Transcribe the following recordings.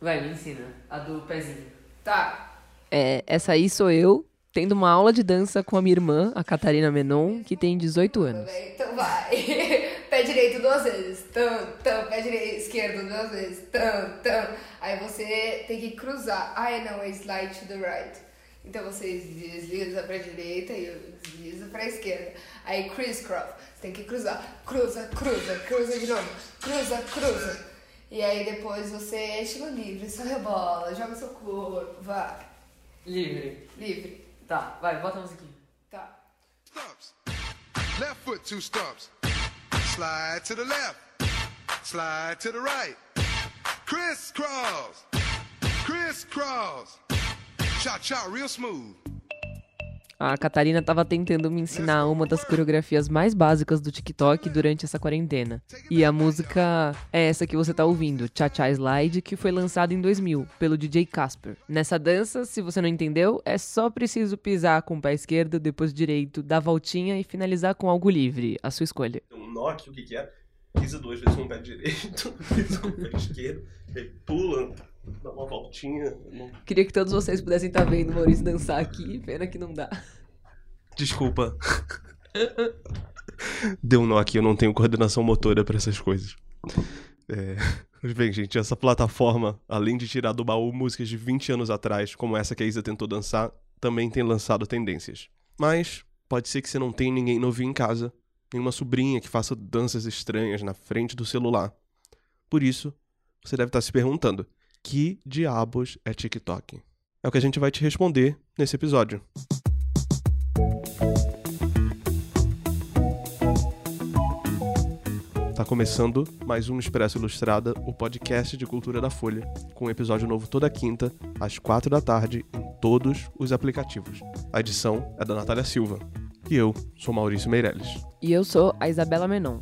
Vai, me ensina. A do pezinho. Tá. É, essa aí sou eu, tendo uma aula de dança com a minha irmã, a Catarina Menon, que tem 18 anos. Então vai. pé direito duas vezes. Tam, tam. Pé direito, esquerdo duas vezes. Tam, tam. Aí você tem que cruzar. Ah, não, é slide to the right. Então você desliza pra direita e eu deslizo pra esquerda. Aí crisscross. Você tem que cruzar. Cruza, cruza, cruza de novo. Cruza, cruza. E aí depois você é estilo livre, só rebola, joga seu corpo, vai. Livre. Livre. Tá, vai, bota a musiquinha. Tá. Stumps. Left foot, two stumps. Slide to the left. Slide to the right. Crisscross. Crisscross. Cha cha, real smooth. A Catarina estava tentando me ensinar uma das coreografias mais básicas do TikTok durante essa quarentena. E a música é essa que você tá ouvindo, Cha Cha Slide, que foi lançada em 2000 pelo DJ Casper. Nessa dança, se você não entendeu, é só preciso pisar com o pé esquerdo, depois direito, dar voltinha e finalizar com algo livre, a sua escolha. Um knock, o que que é? Pisa duas vezes com o pé direito, pisa com o pé esquerdo, pula, dá uma voltinha. não- Queria que todos vocês pudessem estar vendo o Maurício dançar aqui, pena que não dá. Desculpa. Deu um nó aqui, eu não tenho coordenação motora pra essas coisas. É... Mas bem, gente, essa plataforma, além de tirar do baú músicas de 20 anos atrás, como essa que a Isa tentou dançar, também tem lançado tendências. Mas pode ser que você não tenha ninguém novinho em casa, nenhuma sobrinha que faça danças estranhas na frente do celular. Por isso, você deve estar se perguntando: que diabos é TikTok? É o que a gente vai te responder nesse episódio. Tá começando mais um Expresso Ilustrada, o podcast de cultura da Folha, com um episódio novo toda quinta, às quatro da tarde, em todos os aplicativos. A edição é da Natália Silva. E eu sou Maurício Meirelles. E eu sou a Isabela Menon.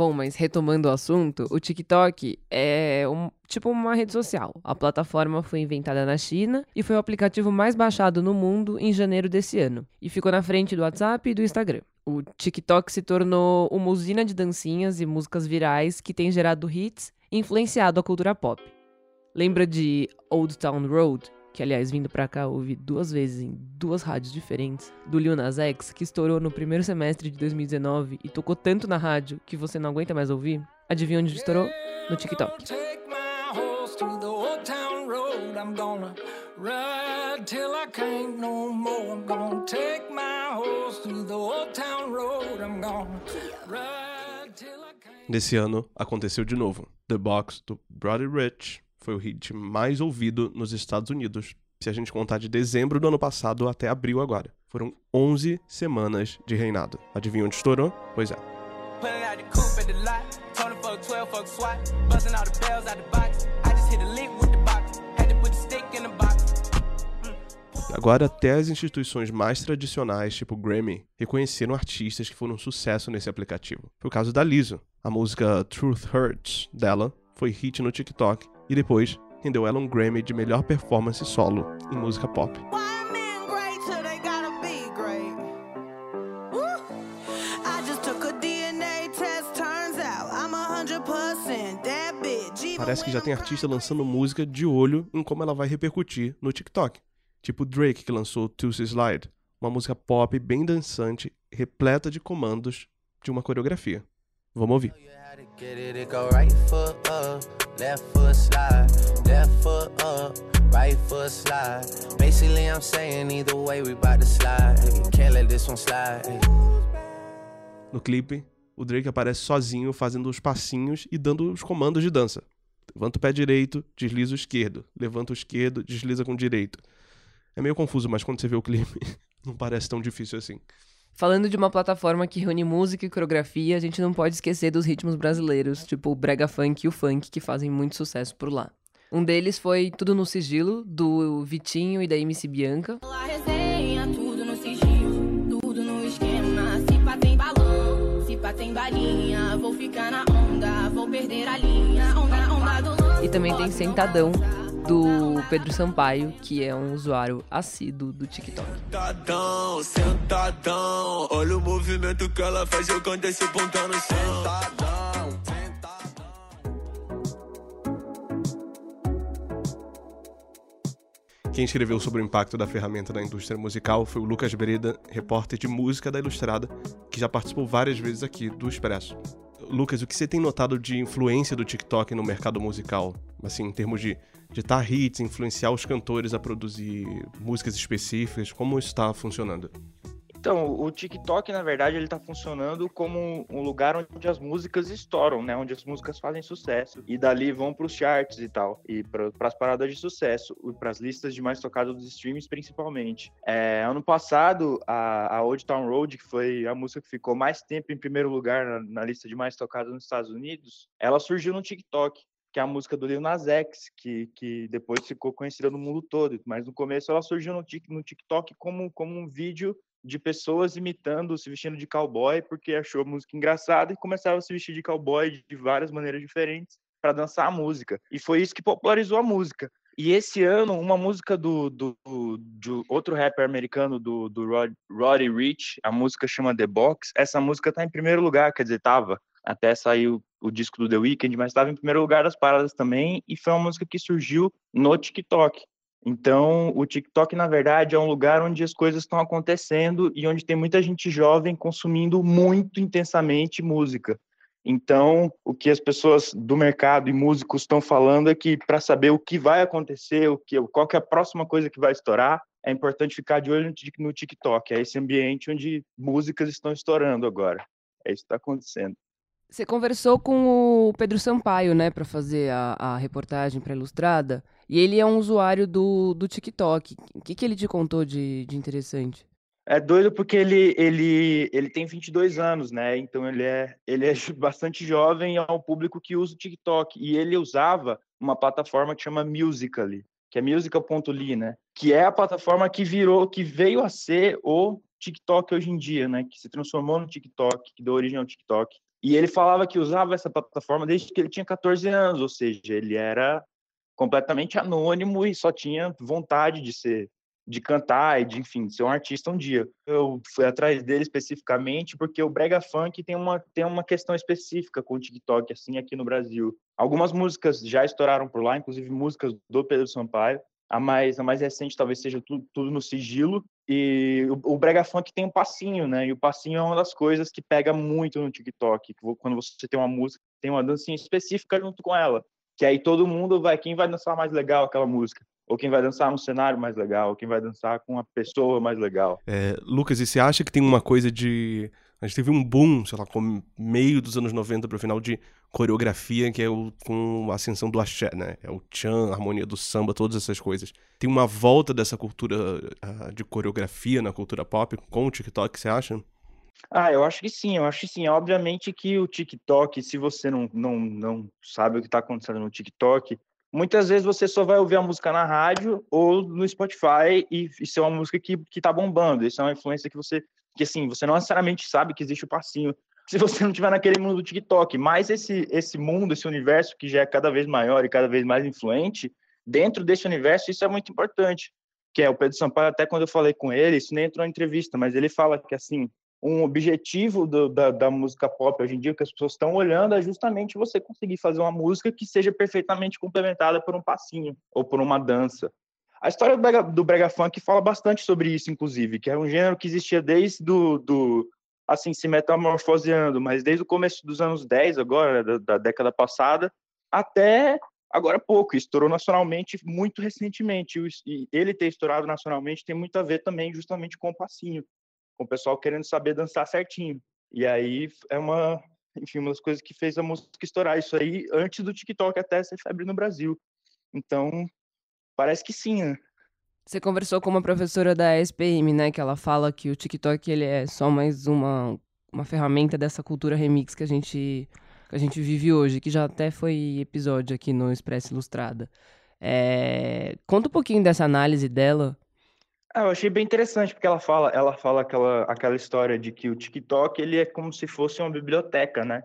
Bom, mas retomando o assunto, o TikTok é um, tipo uma rede social. A plataforma foi inventada na China e foi o aplicativo mais baixado no mundo em janeiro desse ano. E ficou na frente do WhatsApp e do Instagram. O TikTok se tornou uma usina de dancinhas e músicas virais que tem gerado hits e influenciado a cultura pop. Lembra de Old Town Road? Que, aliás, vindo pra cá, ouvi duas vezes em duas rádios diferentes, do Lil Nas X, que estourou no primeiro semestre de 2019 e tocou tanto na rádio que você não aguenta mais ouvir? Adivinha onde estourou? No TikTok. Take my horse to the old town road. I'm gonna ride till I can't no more. I'm gonna take my horse to the old town road. I'm gonna ride till I can't. Nesse ano, aconteceu de novo. The Box, do Brody Rich, foi o hit mais ouvido nos Estados Unidos, se a gente contar de dezembro do ano passado até abril agora. Foram 11 semanas de reinado. Adivinha onde estourou? Pois é. Pulling out the coupe at the lot. Tony fuck 12, fuck SWAT. Busting all the bells out the box. I just hit a lick with the box. Had to put the stick in the box. Agora, até as instituições mais tradicionais, tipo Grammy, reconheceram artistas que foram um sucesso nesse aplicativo. Foi o caso da Lizzo. A música Truth Hurts dela foi hit no TikTok e depois rendeu ela um Grammy de melhor performance solo em música pop. Parece que já tem artista lançando música de olho em como ela vai repercutir no TikTok. Tipo Drake, que lançou Tulsi Slide, uma música pop bem dançante, repleta de comandos de uma coreografia. Vamos ouvir. No clipe, o Drake aparece sozinho fazendo os passinhos e dando os comandos de dança. Levanta o pé direito, desliza o esquerdo. Levanta o esquerdo, desliza com o direito. É meio confuso, mas quando você vê o clipe, não parece tão difícil assim. Falando de uma plataforma que reúne música e coreografia, a gente não pode esquecer dos ritmos brasileiros, tipo o brega funk e o funk, que fazem muito sucesso por lá. Um deles foi Tudo no Sigilo, do Vitinho e da MC Bianca. A resenha, tudo no sigilo, tudo no esquema. Se pá tem balão, se pá tem balinha. Vou ficar na onda, vou perder a linha. Onda, onda do lance. E também tem Sentadão, do Pedro Sampaio, que é um usuário assíduo do TikTok. Sentadão, sentadão, olha o movimento que ela faz jogando esse bundão no sentadão. Quem escreveu sobre o impacto da ferramenta na indústria musical foi o Lucas Breda, repórter de música da Ilustrada, que já participou várias vezes aqui do Expresso. Lucas, o que você tem notado de influência do TikTok no mercado musical? Assim, em termos de ditar hits, influenciar os cantores a produzir músicas específicas, como isso está funcionando? Então, o TikTok, na verdade, ele tá funcionando como um lugar onde as músicas estouram, né? Onde as músicas fazem sucesso. E dali vão pros charts e tal. E para as paradas de sucesso. E pras listas de mais tocadas dos streams, principalmente. É, ano passado, a, a Old Town Road, que foi a música que ficou mais tempo em primeiro lugar na, na lista de mais tocadas nos Estados Unidos, ela surgiu no TikTok que é a música do Lil Nas X, que, que depois ficou conhecida no mundo todo. Mas no começo ela surgiu no, no TikTok como, como um vídeo de pessoas imitando, se vestindo de cowboy, porque achou a música engraçada e começaram a se vestir de cowboy de várias maneiras diferentes para dançar a música. E foi isso que popularizou a música. E esse ano, uma música do, do, do, outro rapper americano, do, do Rod, Roddy Rich, a música chama The Box, essa música tá em primeiro lugar, quer dizer, tava, até saiu o disco do The Weeknd, mas estava em primeiro lugar das paradas também, e foi uma música que surgiu no TikTok. Então, o TikTok, na verdade, é um lugar onde as coisas estão acontecendo e onde tem muita gente jovem consumindo muito intensamente música. Então, o que as pessoas do mercado e músicos estão falando é que para saber o que vai acontecer, o que, qual que é a próxima coisa que vai estourar, é importante ficar de olho no TikTok. É esse ambiente onde músicas estão estourando agora. É isso que está acontecendo. Você conversou com o Pedro Sampaio, né, para fazer a, a reportagem para Ilustrada. E ele é um usuário do, do TikTok. O que, que ele te contou de, de interessante? É doido porque ele, ele, ele tem 22 anos, né? Então ele é, ele é bastante jovem ao público que usa o TikTok. E ele usava uma plataforma que chama Musical.ly, que é musical.ly, né? Que é a plataforma que virou, que veio a ser o TikTok hoje em dia, né? Que se transformou no TikTok, que deu origem ao TikTok. E ele falava que usava essa plataforma desde que ele tinha 14 anos, ou seja, ele era completamente anônimo e só tinha vontade de ser, de cantar e de, enfim, de ser um artista um dia. Eu fui atrás dele especificamente porque o brega funk tem uma tem uma questão específica com o TikTok assim aqui no Brasil. Algumas músicas já estouraram por lá, inclusive músicas do Pedro Sampaio. A mais, a mais recente talvez seja tudo, tudo no sigilo. E o, o brega funk tem um passinho, né? E o passinho é uma das coisas que pega muito no TikTok. Quando você tem uma música, tem uma dancinha específica junto com ela que aí todo mundo vai, quem vai dançar mais legal aquela música? Ou quem vai dançar no cenário mais legal, ou quem vai dançar com uma pessoa mais legal. É, Lucas, e você acha que tem uma coisa de. A gente teve um boom, sei lá, com meio dos anos 90 para o final de coreografia, que é o, com a ascensão do axé, né? É o chan, a harmonia do samba, todas essas coisas. Tem uma volta dessa cultura uh, de coreografia na cultura pop com o TikTok, você acha? Ah, eu acho que sim, eu acho que sim. Obviamente que o TikTok, se você não, não, não sabe o que está acontecendo no TikTok, muitas vezes você só vai ouvir a música na rádio ou no Spotify e isso é uma música que, que tá bombando. Isso é uma influência que você, que assim, você não necessariamente sabe que existe o passinho se você não estiver naquele mundo do TikTok. Mas esse, esse mundo, esse universo que já é cada vez maior e cada vez mais influente, dentro desse universo, isso é muito importante. Que é o Pedro Sampaio, até quando eu falei com ele, isso nem entrou em entrevista, mas ele fala que assim, um objetivo do, da, da, música pop hoje em dia, que as pessoas estão olhando, é justamente você conseguir fazer uma música que seja perfeitamente complementada por um passinho ou por uma dança. A história do brega, do brega funk fala bastante sobre isso, inclusive, que é um gênero que existia desde do, do assim, se metamorfoseando, mas desde o começo dos anos 10, agora, da, da década passada, até agora pouco, estourou nacionalmente muito recentemente, e ele ter estourado nacionalmente tem muito a ver também justamente com o passinho, com o pessoal querendo saber dançar certinho. E aí é uma, enfim, uma das coisas que fez a música estourar isso aí antes do TikTok até ser febre no Brasil. Então, parece que sim, né? Você conversou com uma professora da SPM, né, que ela fala que o TikTok ele é só mais uma, uma ferramenta dessa cultura remix que a gente que a gente vive hoje, que já até foi episódio aqui no Expresso Ilustrada. É... Conta um pouquinho dessa análise dela ah, eu achei bem interessante porque ela fala, ela fala aquela, aquela história de que o TikTok ele é como se fosse uma biblioteca, né?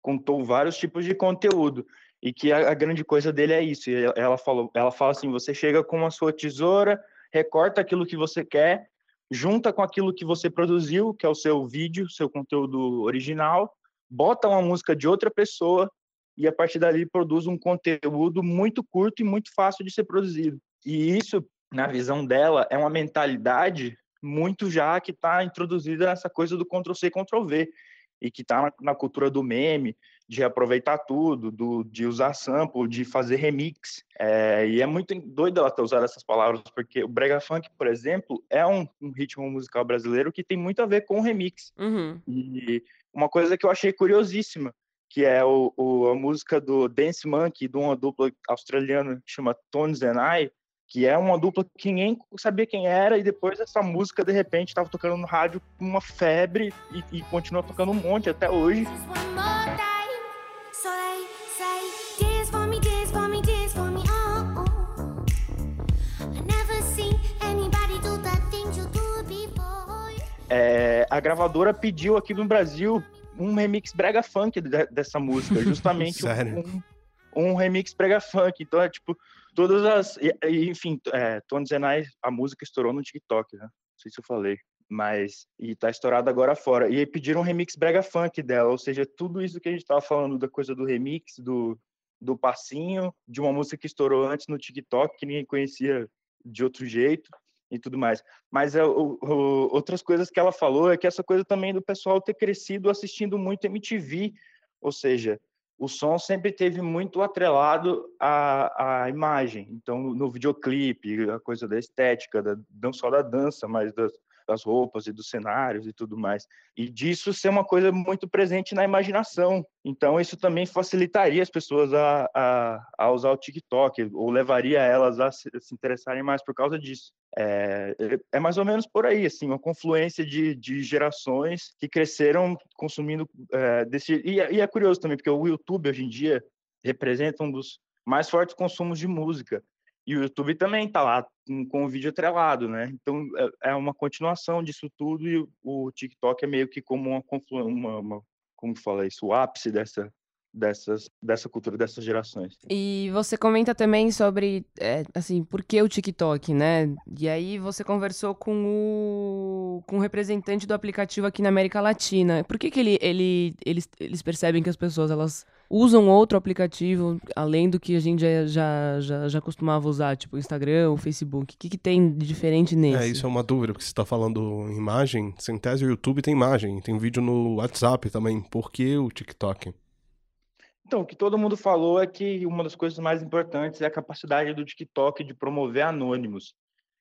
Contou vários tipos de conteúdo e que a, a grande coisa dele é isso. E ela falou, ela fala assim: você chega com a sua tesoura, recorta aquilo que você quer, junta com aquilo que você produziu, que é o seu vídeo, seu conteúdo original, bota uma música de outra pessoa e a partir dali produz um conteúdo muito curto e muito fácil de ser produzido. E isso na visão dela, é uma mentalidade muito já que está introduzida nessa coisa do Ctrl-C, Ctrl-V, e que está na, na, cultura do meme, de aproveitar tudo, do, de usar sample, de fazer remix. É, e é muito doido ela ter usado essas palavras, porque o brega funk, por exemplo, é um, um ritmo musical brasileiro que tem muito a ver com o remix. Uhum. E uma coisa que eu achei curiosíssima, que é o, o, a música do Dance Monkey, de uma dupla australiana que chama Tones and I, que é uma dupla que ninguém sabia quem era, e depois essa música, de repente, estava tocando no rádio com uma febre e, e continua tocando um monte até hoje. É, a gravadora pediu aqui no Brasil um remix brega funk de, dessa música, justamente um, um, remix brega funk. Então é tipo todas as, enfim, é, Tony Zenai, a música estourou no TikTok, né? Não sei se eu falei, mas e tá estourada agora fora. E pediram um remix brega funk dela, ou seja, tudo isso que a gente tava falando da coisa do remix, do do passinho, de uma música que estourou antes no TikTok que ninguém conhecia de outro jeito e tudo mais. Mas é, o, o, outras coisas que ela falou é que essa coisa também do pessoal ter crescido assistindo muito MTV, ou seja, o som sempre teve muito atrelado à, à imagem. Então, no videoclipe, a coisa da estética, da, não só da dança, mas das, das roupas e dos cenários e tudo mais. E disso ser uma coisa muito presente na imaginação. Então, isso também facilitaria as pessoas a, a, a usar o TikTok, ou levaria elas a se, a se interessarem mais por causa disso. É, é, mais ou menos por aí, assim, uma confluência de, de gerações que cresceram consumindo é, desse. E, e é curioso também, porque o YouTube hoje em dia representa um dos mais fortes consumos de música. E o YouTube também está lá com, o vídeo atrelado, né? Então é, é, uma continuação disso tudo e o, o TikTok é meio que como uma, uma, uma como fala isso, o ápice dessa dessas dessa cultura dessas gerações. E você comenta também sobre é, assim por que o TikTok, né? E aí você conversou com o com o representante do aplicativo aqui na América Latina. Por que, que ele, ele eles, eles percebem que as pessoas elas usam outro aplicativo, além do que a gente já, já, já, já costumava usar, tipo o Instagram, o Facebook? O que, que tem de diferente nesse? É, isso é uma dúvida, porque você está falando imagem, sem tese o YouTube tem imagem, tem vídeo no WhatsApp também. Por que o TikTok? Então, o que todo mundo falou é que uma das coisas mais importantes é a capacidade do TikTok de promover anônimos.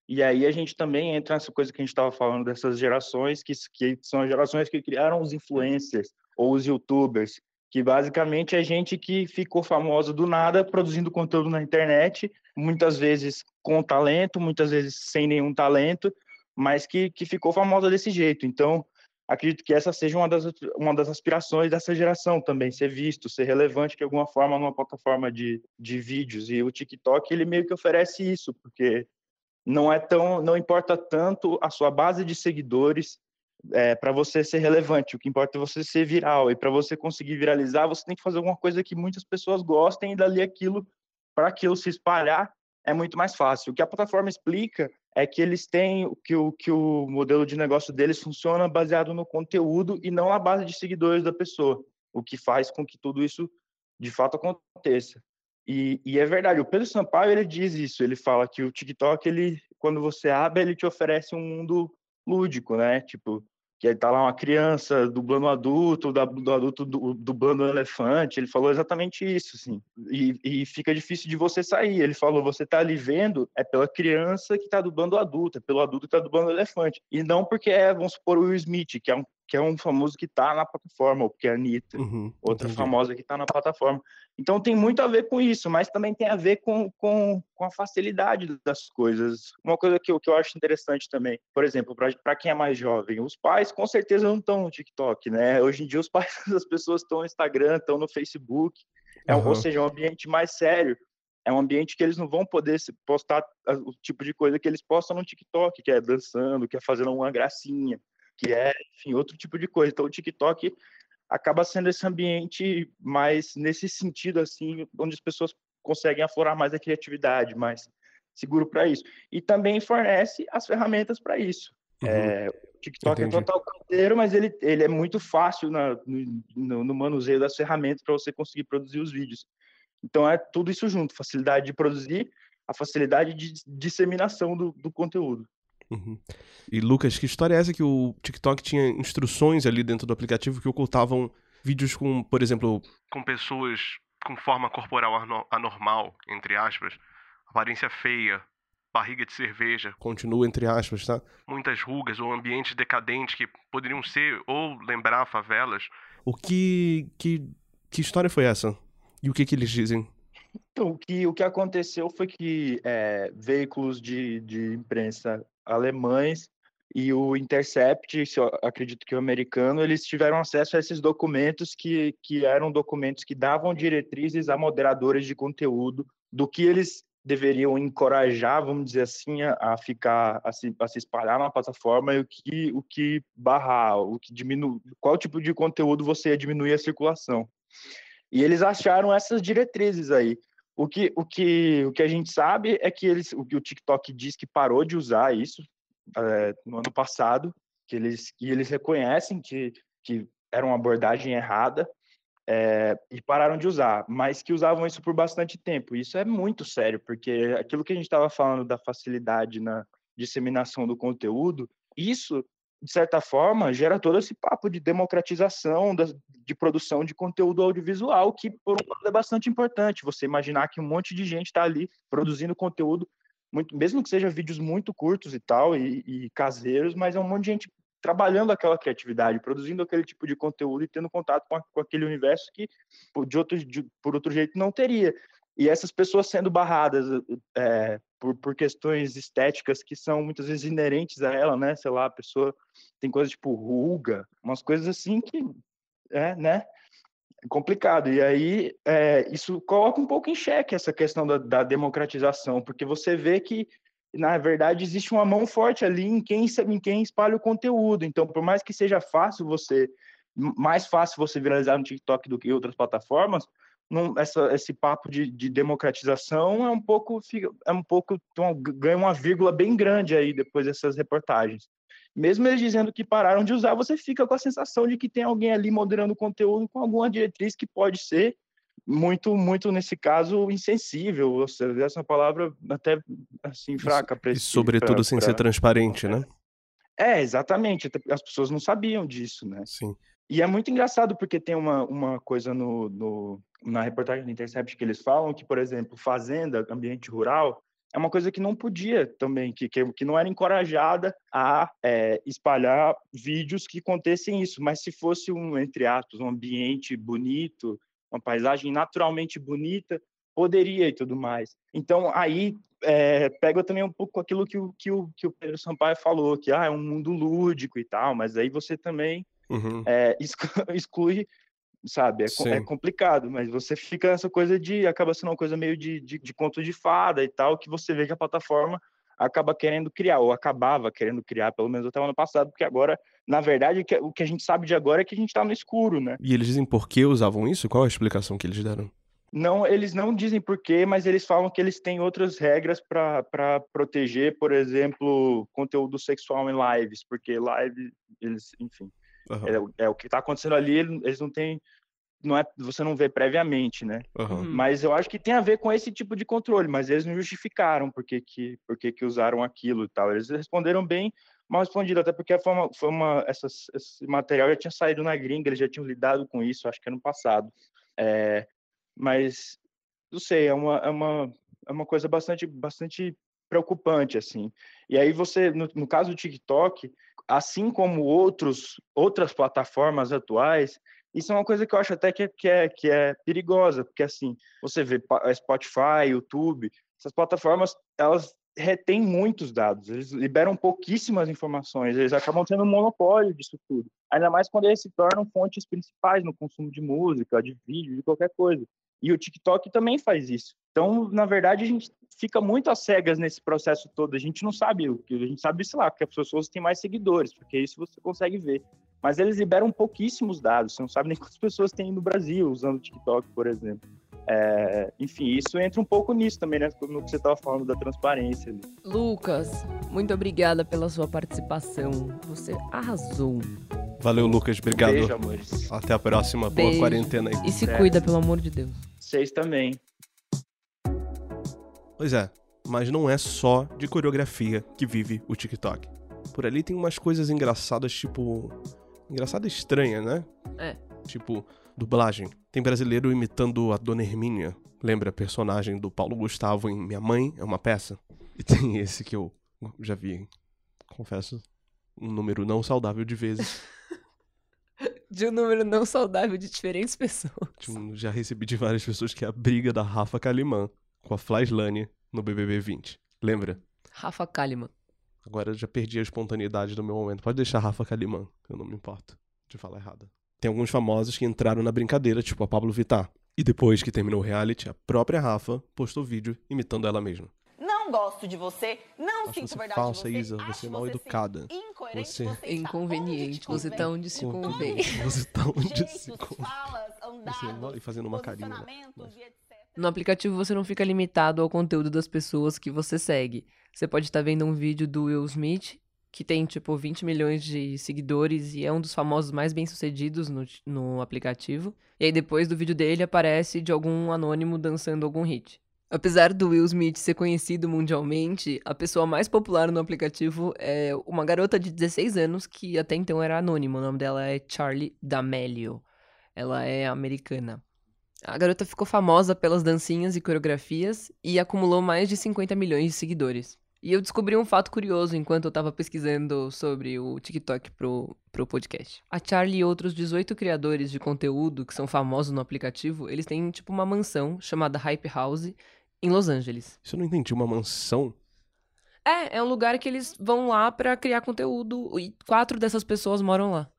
E aí a gente também entra nessa coisa que a gente estava falando dessas gerações, que, que são as gerações que criaram os influencers ou os youtubers, que basicamente é gente que ficou famosa do nada produzindo conteúdo na internet, muitas vezes com talento, muitas vezes sem nenhum talento, mas que, que ficou famosa desse jeito. Então, acredito que essa seja uma das, uma das aspirações dessa geração também, ser visto, ser relevante de alguma forma numa plataforma de, de vídeos. E o TikTok, ele meio que oferece isso, porque não é tão, não importa tanto a sua base de seguidores, é, para você ser relevante, o que importa é você ser viral. E para você conseguir viralizar, você tem que fazer alguma coisa que muitas pessoas gostem e dali aquilo, para aquilo se espalhar, é muito mais fácil. O que a plataforma explica é que eles têm que o, que o modelo de negócio deles funciona baseado no conteúdo e não na base de seguidores da pessoa, o que faz com que tudo isso de fato aconteça. E, e, é verdade, o Pedro Sampaio ele diz isso, ele fala que o TikTok, ele, quando você abre, ele te oferece um mundo lúdico, né? Tipo, que aí tá lá uma criança dublando um adulto, do adulto dublando um elefante, ele falou exatamente isso, assim, e, e, fica difícil de você sair, ele falou, você tá ali vendo, é pela criança que tá dublando o adulto, é pelo adulto que tá dublando o elefante, e não porque é, vamos supor, o Will Smith, que é um que é um famoso que está na plataforma, ou porque é a Anitta, uhum, outra entendi. famosa que está na plataforma. Então tem muito a ver com isso, mas também tem a ver com, com, com a facilidade das coisas. Uma coisa que eu, que eu acho interessante também, por exemplo, para quem é mais jovem, os pais com certeza não estão no TikTok, né? Hoje em dia os pais das pessoas estão no Instagram, estão no Facebook, é, uhum. ou seja, é um ambiente mais sério. É um ambiente que eles não vão poder postar o tipo de coisa que eles postam no TikTok, que é dançando, que é fazendo uma gracinha que é, enfim, outro tipo de coisa. Então, o TikTok acaba sendo esse ambiente mais nesse sentido, assim, onde as pessoas conseguem aflorar mais a criatividade, mais seguro para isso. E também fornece as ferramentas para isso. Uhum. É, o TikTok Entendi. é total canteiro, mas ele, ele é muito fácil na, no, no manuseio das ferramentas para você conseguir produzir os vídeos. Então, é tudo isso junto, facilidade de produzir, a facilidade de disseminação do, do conteúdo. Uhum. E Lucas, que história é essa que o TikTok tinha instruções ali dentro do aplicativo que ocultavam vídeos com, por exemplo, com pessoas com forma corporal ano- anormal, entre aspas, aparência feia, barriga de cerveja, continua entre aspas, tá? Muitas rugas ou ambientes decadentes que poderiam ser ou lembrar favelas. O que que que história foi essa? E o que que eles dizem? Então, o que, o que aconteceu foi que é, veículos de, de imprensa alemães e o Intercept, acredito que o americano, eles tiveram acesso a esses documentos que, que eram documentos que davam diretrizes a moderadores de conteúdo do que eles deveriam encorajar, vamos dizer assim, a, ficar a se, a se espalhar na plataforma e o que o que barrar, o que diminuir, qual tipo de conteúdo você ia diminuir a circulação. E eles acharam essas diretrizes aí. O que, o que, o que a gente sabe é que eles, o que o TikTok diz que parou de usar isso é, no ano passado, que eles, que eles reconhecem que, que era uma abordagem errada é, e pararam de usar, mas que usavam isso por bastante tempo. Isso é muito sério, porque aquilo que a gente estava falando da facilidade na disseminação do conteúdo, isso de certa forma, gera todo esse papo de democratização de produção de conteúdo audiovisual, que, por um lado, é bastante importante. Você imaginar que um monte de gente está ali produzindo conteúdo, muito, mesmo que seja vídeos muito curtos e tal, e, e, caseiros, mas é um monte de gente trabalhando aquela criatividade, produzindo aquele tipo de conteúdo e tendo contato com, a, com aquele universo que, de outro, de, por outro jeito, não teria. E essas pessoas sendo barradas é, por, por questões estéticas que são muitas vezes inerentes a ela, né? Sei lá, a pessoa tem coisas tipo ruga, umas coisas assim que é, né? complicado. E aí é, isso coloca um pouco em xeque essa questão da, da, democratização, porque você vê que na verdade existe uma mão forte ali em quem em quem espalha o conteúdo. Então, por mais que seja fácil você mais fácil você viralizar no TikTok do que em outras plataformas, não, essa, esse papo de, de, democratização é um pouco é um pouco então, ganha uma vírgula bem grande aí depois dessas reportagens. Mesmo eles dizendo que pararam de usar, você fica com a sensação de que tem alguém ali moderando o conteúdo com alguma diretriz que pode ser muito, muito nesse caso insensível. Ou seja, essa palavra até assim fraca para E sobretudo pra, sem pra... ser transparente, né? É, exatamente. As pessoas não sabiam disso, né? Sim. E é muito engraçado porque tem uma, uma coisa no, no, na reportagem do Intercept que eles falam que, por exemplo, fazenda, ambiente rural, é uma coisa que não podia também, que, que, que não era encorajada a é, espalhar vídeos que contessem isso, mas se fosse um, entre aspas, um ambiente bonito, uma paisagem naturalmente bonita, poderia e tudo mais. Então, aí é, pega também um pouco aquilo que o, que, o, que o Pedro Sampaio falou, que ah, é um mundo lúdico e tal, mas aí você também Uhum. É, exclui, sabe? É, é, complicado, mas você fica nessa coisa de. acaba sendo uma coisa meio de, de, de, conto de fada e tal, que você vê que a plataforma acaba querendo criar, ou acabava querendo criar, pelo menos até o ano passado, porque agora, na verdade, o que a gente sabe de agora é que a gente está no escuro, né? E eles dizem por que usavam isso? Qual a explicação que eles deram? Não, eles não dizem por quê, mas eles falam que eles têm outras regras para proteger, por exemplo, conteúdo sexual em lives, porque live, eles, enfim, Uhum. É, é, o que está acontecendo ali, eles não têm. Não é, você não vê previamente, né? Uhum. Mas eu acho que tem a ver com esse tipo de controle, mas eles não justificaram por que, que, por que, que usaram aquilo e tal. Eles responderam bem mal respondido, até porque foi uma, foi uma essas, esse material já tinha saído na gringa, eles já tinham lidado com isso, acho que ano passado. É, mas, não sei, é uma, é uma, é uma coisa bastante, bastante preocupante, assim. E aí você, no, no caso do TikTok, assim como outros, outras plataformas atuais, isso é uma coisa que eu acho até que é, que é, que é perigosa, porque assim, você vê Spotify, YouTube, essas plataformas, elas retêm muitos dados, eles liberam pouquíssimas informações, eles acabam tendo um monopólio disso tudo. Ainda mais quando eles se tornam fontes principais no consumo de música, de vídeo, de qualquer coisa. E o TikTok também faz isso. Então, na verdade, a gente fica muito às cegas nesse processo todo. A gente não sabe o que a gente sabe, sei lá, que as pessoas têm mais seguidores, porque isso você consegue ver. Mas eles liberam pouquíssimos dados. Você não sabe nem quantas pessoas tem no Brasil usando o TikTok, por exemplo. É, enfim, isso entra um pouco nisso também, né? No que você estava falando da transparência. Ali. Lucas, muito obrigada pela sua participação. Você arrasou. Valeu, Lucas. Obrigado. Beijo, amores. Até a próxima. Beijo. Boa quarentena aí. E se cuida, pelo amor de Deus. Vocês também. Pois é. Mas não é só de coreografia que vive o TikTok. Por ali tem umas coisas engraçadas, tipo. Engraçada estranha, né? É. Tipo, dublagem. Tem brasileiro imitando a Dona Hermínia. Lembra a personagem do Paulo Gustavo em Minha Mãe? É uma peça. E tem esse que eu já vi, confesso, um número não saudável de vezes. De um número não saudável de diferentes pessoas. Já recebi de várias pessoas que é a briga da Rafa Kalimã com a Flyslane no BBB 20. Lembra? Rafa Kalimann. Agora eu já perdi a espontaneidade do meu momento. Pode deixar Rafa Kalimã, eu não me importo de falar errado. Tem alguns famosos que entraram na brincadeira, tipo a Pablo Vittar. E depois que terminou o reality, a própria Rafa postou vídeo imitando ela mesma. Não gosto de você, não Acho sinto você verdade falsa, em você. Isa. acho Você é mal educada. incoerente, Você- você está Inconveniente. Você tá onde se convém. Você tá onde se convém. falas, Você é andados, e fazendo uma carinha. né? etc. No aplicativo você não fica limitado ao conteúdo das pessoas que você segue. Você pode estar vendo um vídeo do Will Smith, que tem tipo 20 milhões de seguidores e é um dos famosos mais bem-sucedidos no, no aplicativo. E aí depois do vídeo dele aparece de algum anônimo dançando algum hit. Apesar do Will Smith ser conhecido mundialmente, a pessoa mais popular no aplicativo é uma garota de 16 anos que até então era anônima. O nome dela é Charlie D'Amelio. Ela é americana. A garota ficou famosa pelas dancinhas e coreografias e acumulou mais de 50 milhões de seguidores. E eu descobri um fato curioso enquanto eu tava pesquisando sobre o TikTok pro, pro podcast. A Charlie e outros 18 criadores de conteúdo que são famosos no aplicativo, eles têm tipo uma mansão chamada Hype House em Los Angeles. Isso eu não entendi. Uma mansão? É, é um lugar que eles vão lá pra criar conteúdo e quatro dessas pessoas moram lá.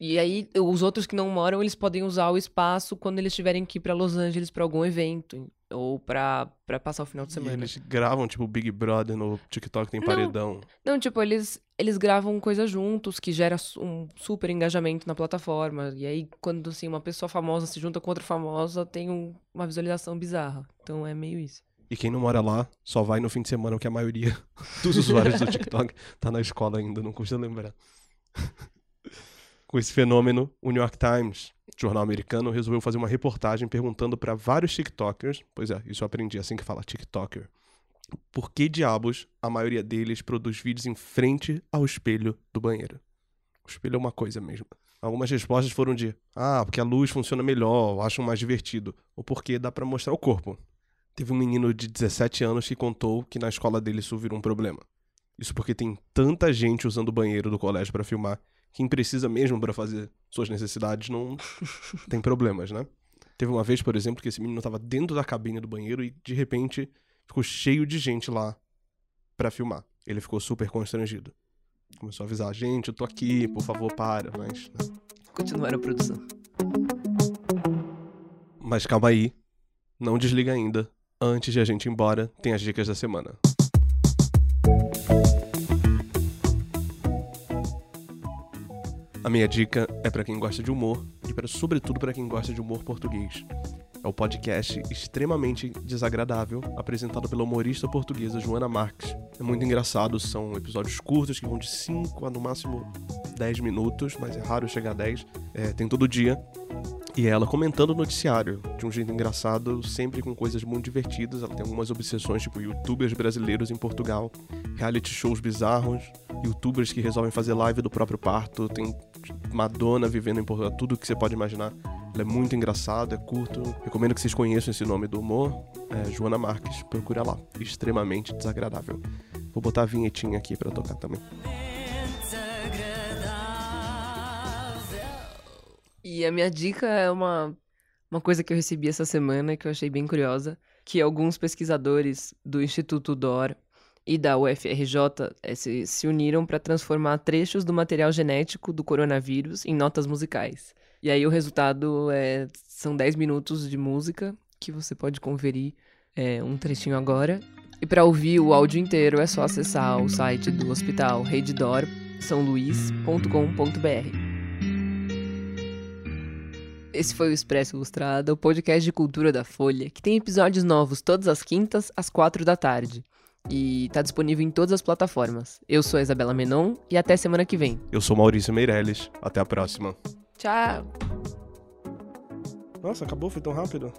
E aí, os outros que não moram, eles podem usar o espaço quando eles tiverem que ir pra Los Angeles pra algum evento ou pra, pra passar o final de E semana. eles gravam, tipo, Big Brother no TikTok tem Não. paredão. Não, tipo, eles, eles gravam coisas juntos, que gera um super engajamento na plataforma. E aí, quando assim, uma pessoa famosa se junta com outra famosa, tem um- uma visualização bizarra. Então é meio isso. E quem não mora lá só vai no fim de semana, porque a maioria dos usuários do TikTok tá na escola ainda, não custa lembrar. Com esse fenômeno, o New York Times, jornal americano, resolveu fazer uma reportagem perguntando para vários TikTokers, pois é, isso eu aprendi assim que fala TikToker, por que diabos a maioria deles produz vídeos em frente ao espelho do banheiro. O espelho é uma coisa mesmo. Algumas respostas foram de: ah, porque a luz funciona melhor, ou acham mais divertido, ou porque dá pra mostrar o corpo. Teve um menino de 17 anos que contou que na escola dele isso virou um problema. Isso porque tem tanta gente usando o banheiro do colégio pra filmar, quem precisa mesmo pra fazer suas necessidades não tem problemas, né? Teve uma vez, por exemplo, que esse menino tava dentro da cabine do banheiro e de repente ficou cheio de gente lá pra filmar. Ele ficou super constrangido. Começou a avisar, gente, eu tô aqui, por favor, para, mas né? Continuar a produção. Mas calma aí, não desliga ainda. Antes de a gente ir embora, tem as dicas da semana. A minha dica é pra quem gosta de humor e para sobretudo pra quem gosta de humor português. É o podcast extremamente desagradável, apresentado pela humorista portuguesa Joana Marques. É muito engraçado, são episódios curtos que vão de 5 a no máximo 10 minutos, mas é raro chegar a 10. É, tem todo dia. E ela comentando o noticiário de um jeito engraçado, sempre com coisas muito divertidas. Ela tem algumas obsessões, tipo youtubers brasileiros em Portugal, reality shows bizarros, youtubers que resolvem fazer live do próprio parto, tem Madonna vivendo em Portugal, tudo que você pode imaginar. Ela é muito engraçado, é curto. Recomendo que vocês conheçam esse nome do humor. É Joana Marques, procura lá. Extremamente desagradável. Vou botar a vinhetinha aqui pra tocar também. E a minha dica é uma, uma coisa que eu recebi essa semana que eu achei bem curiosa, que alguns pesquisadores do Instituto DOR e da UFRJ eh, se, se uniram para transformar trechos do material genético do coronavírus em notas musicais. E aí o resultado é, são 10 minutos de música que você pode conferir é, um trechinho agora. E para ouvir o áudio inteiro é só acessar o site do Hospital Rede Dor, sãoluís.com.br. Esse foi o Expresso Ilustrado, o podcast de cultura da Folha, que tem episódios novos todas as quintas, às quatro da tarde. E tá disponível em todas as plataformas. Eu sou a Isabela Menon e até semana que vem. Eu sou Maurício Meirelles. Até a próxima. Tchau! Nossa, acabou? Foi tão rápido?